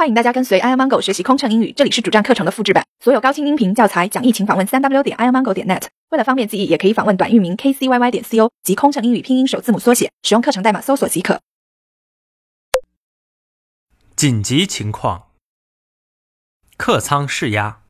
欢迎大家跟随 iomongo 学习空乘英语，这里是主站课程的复制版，所有高清音频教材讲义，请访问三 w 点 iomongo 点 net。为了方便记忆，也可以访问短域名 kcyy 点 co 及空乘英语拼音首字母缩写，使用课程代码搜索即可。紧急情况，客舱试压。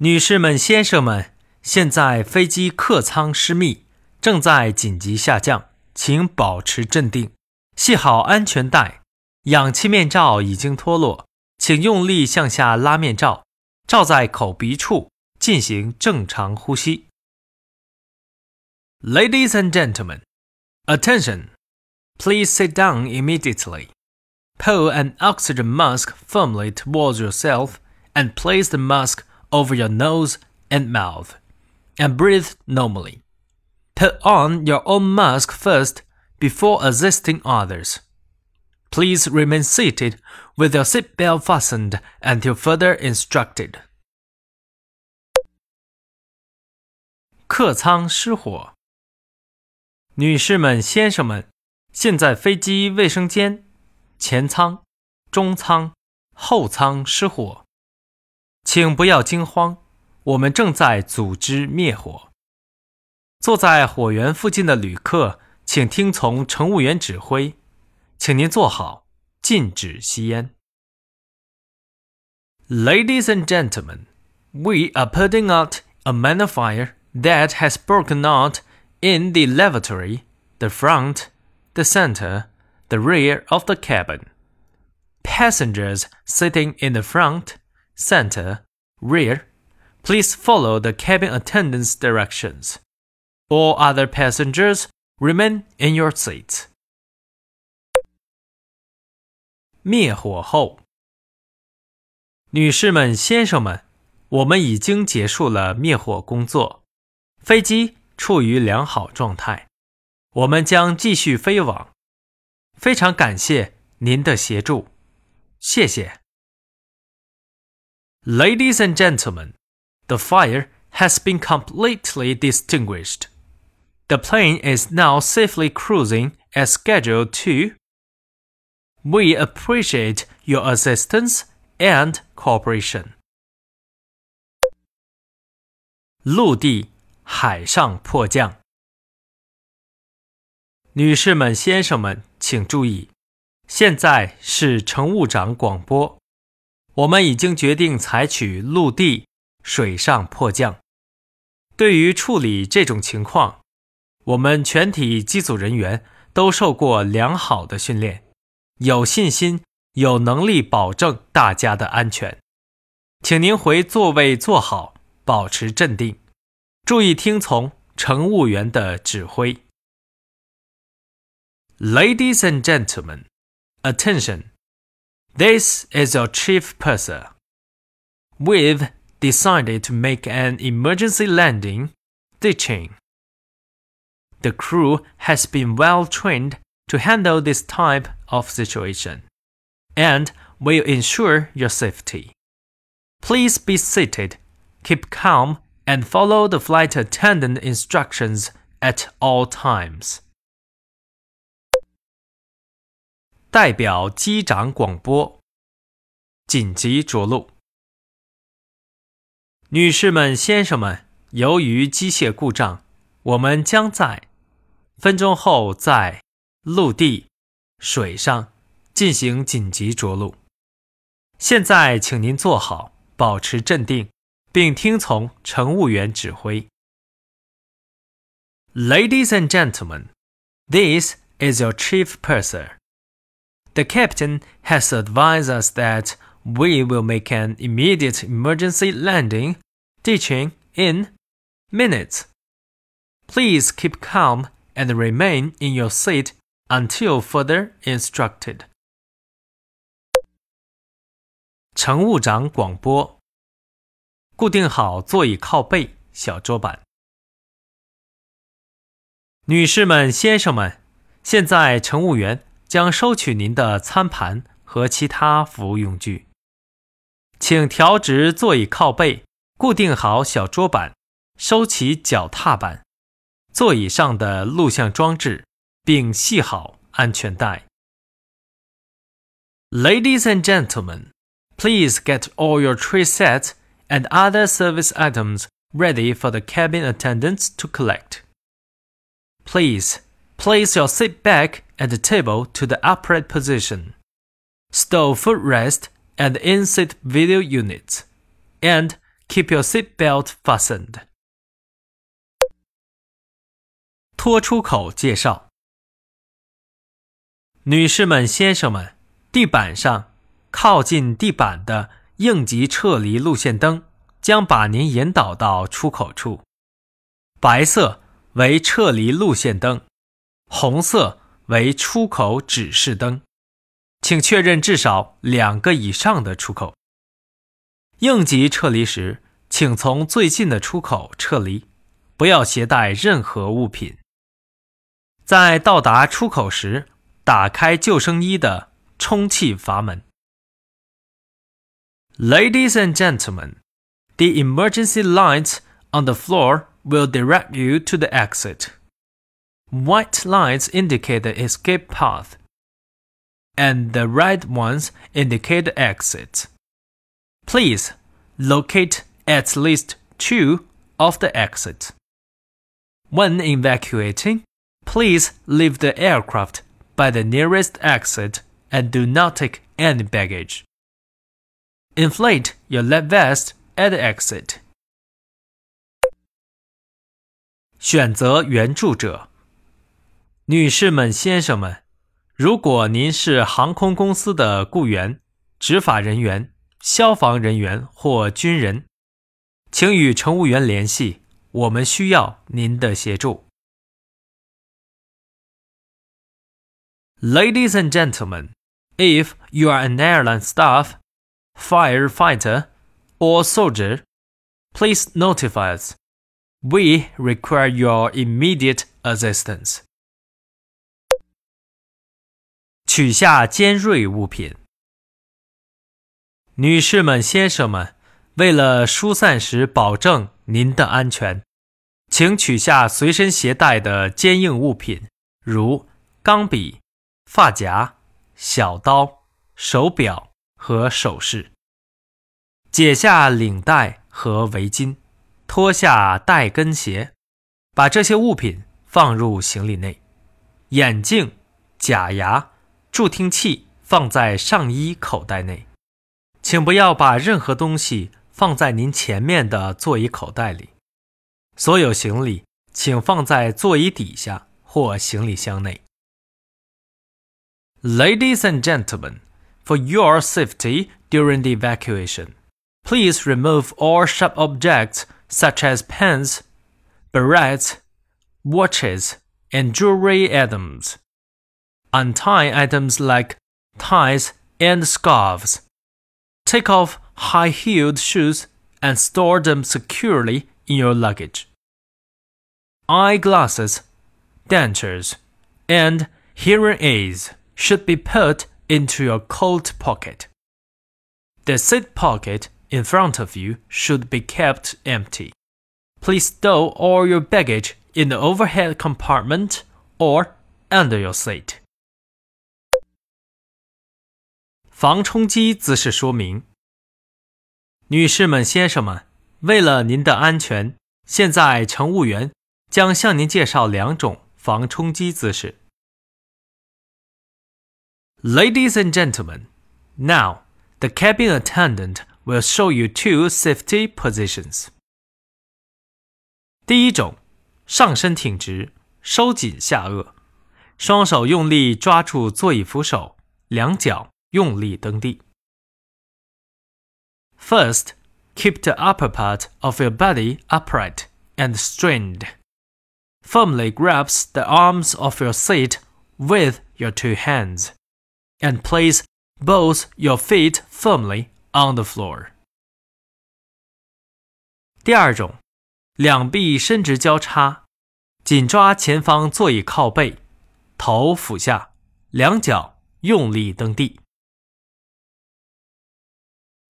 女士们、先生们，现在飞机客舱失密，正在紧急下降，请保持镇定，系好安全带。氧气面罩已经脱落，请用力向下拉面罩，罩在口鼻处，进行正常呼吸。Ladies and gentlemen, attention! Please sit down immediately. Pull an oxygen mask firmly towards yourself and place the mask over your nose and mouth, and breathe normally. Put on your own mask first before assisting others. Please remain seated with your seatbelt fastened until further instructed. 客舱失火。女士们、先生们，现在飞机卫生间、前舱、中舱、后舱失火，请不要惊慌，我们正在组织灭火。坐在火源附近的旅客，请听从乘务员指挥。请您坐好，禁止吸烟。Ladies and gentlemen, we are putting out a minor fire that has broken out in the lavatory, the front, the center, the rear of the cabin. Passengers sitting in the front, center, rear, please follow the cabin attendant's directions. All other passengers remain in your seats. 灭火后，女士们、先生们，我们已经结束了灭火工作，飞机处于良好状态，我们将继续飞往。非常感谢您的协助，谢谢。Ladies and gentlemen, the fire has been completely extinguished. The plane is now safely cruising as scheduled to we appreciate your assistance and cooperation. 陆地、海上迫降。女士们、先生们，请注意，现在是乘务长广播。我们已经决定采取陆地、水上迫降。对于处理这种情况，我们全体机组人员都受过良好的训练。有信心，有能力保证大家的安全，请您回座位坐好，保持镇定，注意听从乘务员的指挥。Ladies and gentlemen, attention! This is your chief purser. We've decided to make an emergency landing, ditching. The crew has been well trained to handle this type of situation and will ensure your safety. Please be seated, keep calm, and follow the flight attendant instructions at all times. 代表机长广播：紧急着陆。女士们、先生们，由于机械故障，我们将在分钟后在 陆地、水上进行紧急着陆。现在，请您坐好，保持镇定，并听从乘务员指挥。Ladies and gentlemen, this is your chief purser. The captain has advised us that we will make an immediate emergency landing, ditching in minutes. Please keep calm and remain in your seat until further instructed. 乘务长广播：固定好座椅靠背、小桌板。女士们、先生们，现在乘务员将收取您的餐盘和其他服务用具。请调直座椅靠背，固定好小桌板，收起脚踏板，座椅上的录像装置。并系好安全带。 Ladies and gentlemen, please get all your tray sets and other service items ready for the cabin attendants to collect. Please place your seat back at the table to the upright position. Stow footrest and in-seat video units, and keep your seat belt fastened. 拖出口介绍， 女士们、先生们，地板上靠近地板的应急撤离路线灯将把您引导到出口处。白色为撤离路线灯，红色为出口指示灯。请确认至少两个以上的出口。应急撤离时，请从最近的出口撤离，不要携带任何物品。在到达出口时，打开救生衣的充气阀门。Ladies and gentlemen, the emergency lights on the floor will direct you to the exit. White lights indicate the escape path, and the red ones indicate the exit. Please locate at least two of the exits. When evacuating, Please leave the aircraft by the nearest exit and do not take any baggage. Inflate your lead vest at the exit. 选择援助者，女士们、先生们，如果您是航空公司的雇员、执法人员、消防人员或军人，请与乘务员联系，我们需要您的协助。Ladies and gentlemen, if you are an airline staff, firefighter, or soldier, please notify us. We require your immediate assistance. 取下尖锐物品。女士们、先生们，为了疏散时保证您的安全，请取下随身携带的坚硬物品，如钢笔。 发夹、小刀、手表和首饰。解下领带和围巾，脱下带跟鞋，把这些物品放入行李内。眼镜、假牙、助听器放在上衣口袋内。请不要把任何东西放在您前面的座椅口袋里。所有行李请放在座椅底下或行李箱内。Ladies and gentlemen, for your safety during the evacuation, please remove all sharp objects such as pens, barrettes, watches, and jewelry items. Untie items like ties and scarves. Take off high heeled shoes and store them securely in your luggage. Eyeglasses, dentures, and hearing aids should be put into your coat pocket. The seat pocket in front of you should be kept empty. Please stow all your baggage in the overhead compartment or under your seat. 防冲击姿势说明。女士们、先生们，为了您的安全，现在乘务员将向您介绍两种防冲击姿势。 Ladies and gentlemen, now the cabin attendant will show you two safety positions. 第一种，上身挺直，收紧下颚，双手用力抓住座椅扶手，两脚用力蹬地。First, keep the upper part of your body upright and straightened. Firmly grasp the arms of your seat with your two hands and place both your feet firmly on the floor. 第二种，两臂伸直交叉，紧抓前方座椅靠背，头俯下，两脚用力蹬地。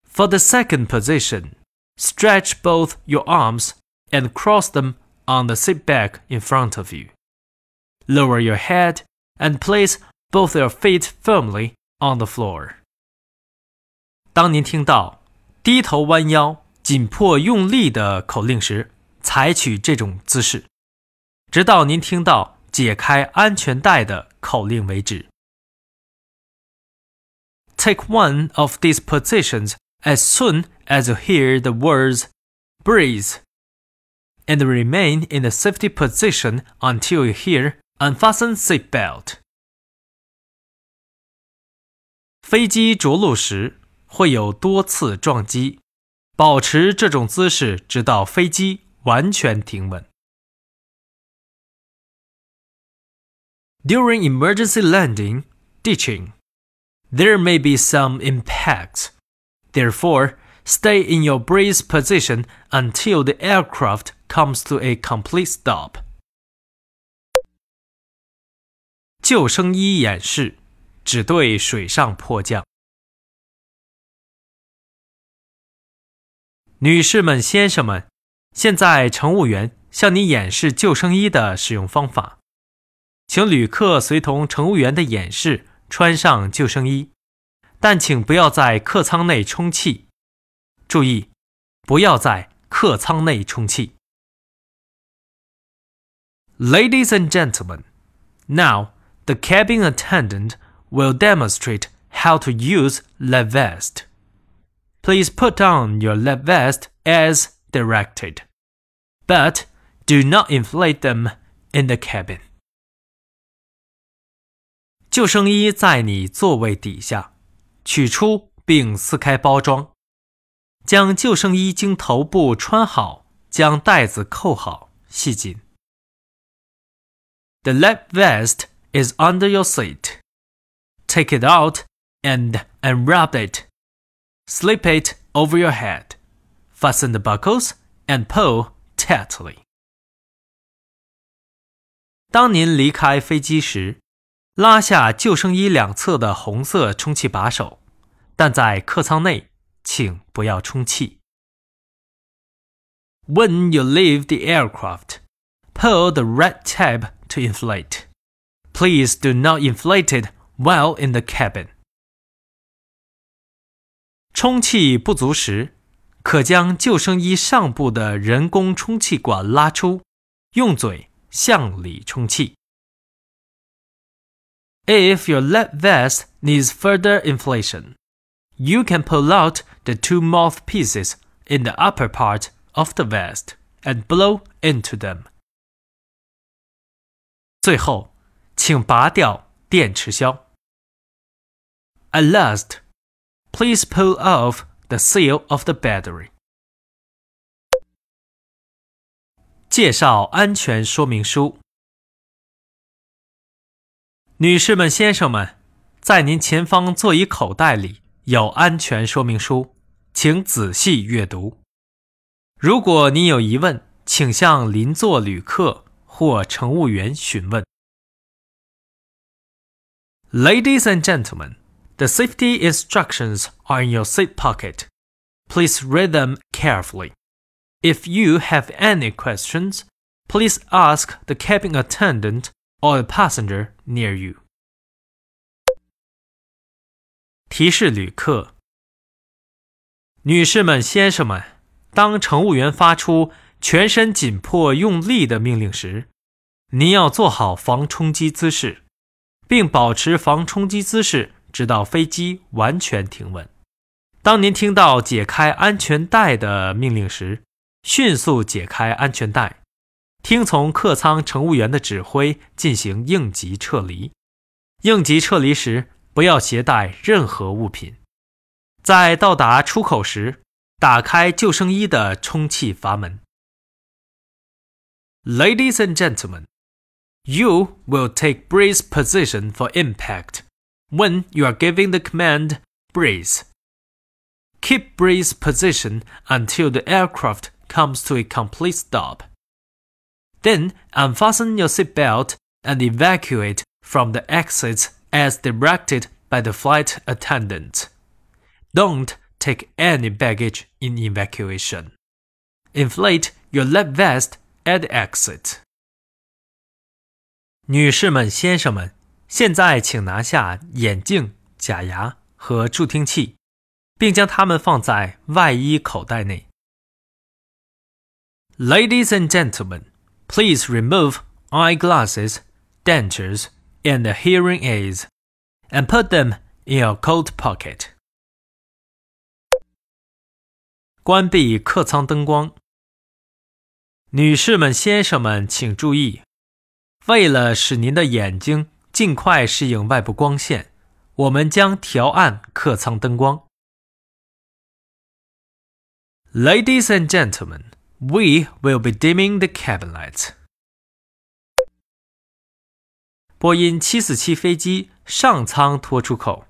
For the second position, stretch both your arms and cross them on the seat back in front of you. Lower your head and place both their feet firmly on the floor. 当您听到“低头弯腰，紧迫用力”的口令时，采取这种姿势，直到您听到“解开安全带”的口令为止。Take one of these positions as soon as you hear the words brace, and remain in the safety position until you hear unfasten seat belt.” 飞机着陆时会有多次撞击，保持这种姿势直到飞机完全停稳。During emergency landing, ditching, there may be some impact. Therefore, stay in your brace position until the aircraft comes to a complete stop. 救生衣演示。 只对水上迫降。女士们、先生们，现在乘务员向你演示救生衣的使用方法，请旅客随同乘务员的演示穿上救生衣，但请不要在客舱内充气。注意，不要在客舱内充气。Ladies and gentlemen, now the cabin attendant will demonstrate how to use lap vest. Please put on your lap vest as directed, but do not inflate them in the cabin. 救生衣在你座位底下，取出并撕开包装，将救生衣经头部穿好，将带子扣好，系紧。The lap vest is under your seat take it out and unwrap it. Slip it over your head. Fasten the buckles and pull tightly. 当您离开飞机时，拉下救生衣两侧的红色充气把手，但在客舱内，请不要充气。When you leave the aircraft, pull the red tab to inflate. Please do not inflate it while in the cabin。充气不足时，可将救生衣上部的人工充气管拉出，用嘴向里充气。If your lap vest needs further inflation, you can pull out the two mouthpieces in the upper part of the vest and blow into them. 最后，请拔掉电池销。 At last, please pull off the seal of the battery. 介绍安全说明书。女士们、先生们，在您前方座椅口袋里有安全说明书，请仔细阅读。如果您有疑问，请向邻座旅客或乘务员询问。Ladies and gentlemen. The safety instructions are in your seat pocket. Please read them carefully. If you have any questions, please ask the cabin attendant or a passenger near you. 提示旅客：女士们、先生们，当乘务员发出全身紧迫用力的命令时，您要做好防冲击姿势，并保持防冲击姿势 直到飞机完全停稳。当您听到解开安全带的命令时，迅速解开安全带，听从客舱乘务员的指挥进行应急撤离。应急撤离时，不要携带任何物品。在到达出口时，打开救生衣的充气阀门。Ladies and gentlemen, you will take brace position for impact. when you are giving the command brace. Keep brace position until the aircraft comes to a complete stop. Then unfasten your seatbelt and evacuate from the exits as directed by the flight attendant. Don't take any baggage in evacuation. Inflate your life vest at exit. 女士们、先生们，现在请拿下眼镜、假牙和助听器，并将它们放在外衣口袋内。Ladies and gentlemen, please remove eyeglasses, dentures, and hearing aids, and put them in your coat pocket. 关闭客舱灯光。女士们、先生们，请注意，为了使您的眼睛尽快适应外部光线，我们将调暗客舱灯光。Ladies and gentlemen, we will be dimming the cabin lights. 波音747飞机上舱拖出口。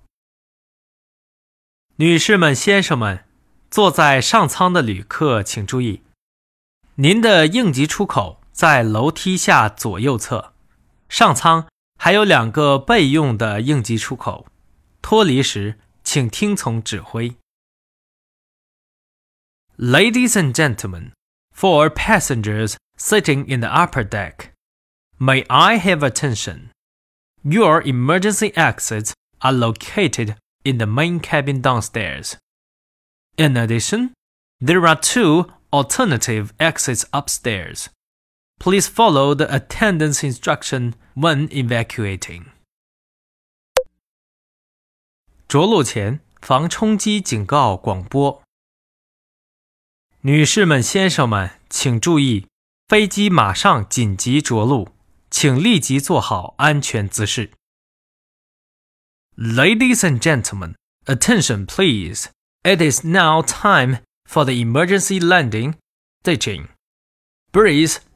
女士们、先生们，坐在上舱的旅客请注意，您的应急出口在楼梯下左右侧。上舱还有两个备用的应急出口。脱离时，请听从指挥。Ladies and gentlemen, for passengers sitting in the upper deck, may I have attention? Your emergency exits are located in the main cabin downstairs. In addition, there are two alternative exits upstairs. Please follow the attendance instruction when evacuating. 着陆前防冲击警告广播：女士们、先生们，请注意，飞机马上紧急着陆，请立即做好安全姿势。Ladies and gentlemen, attention please. It is now time for the emergency landing. Ditching. Brace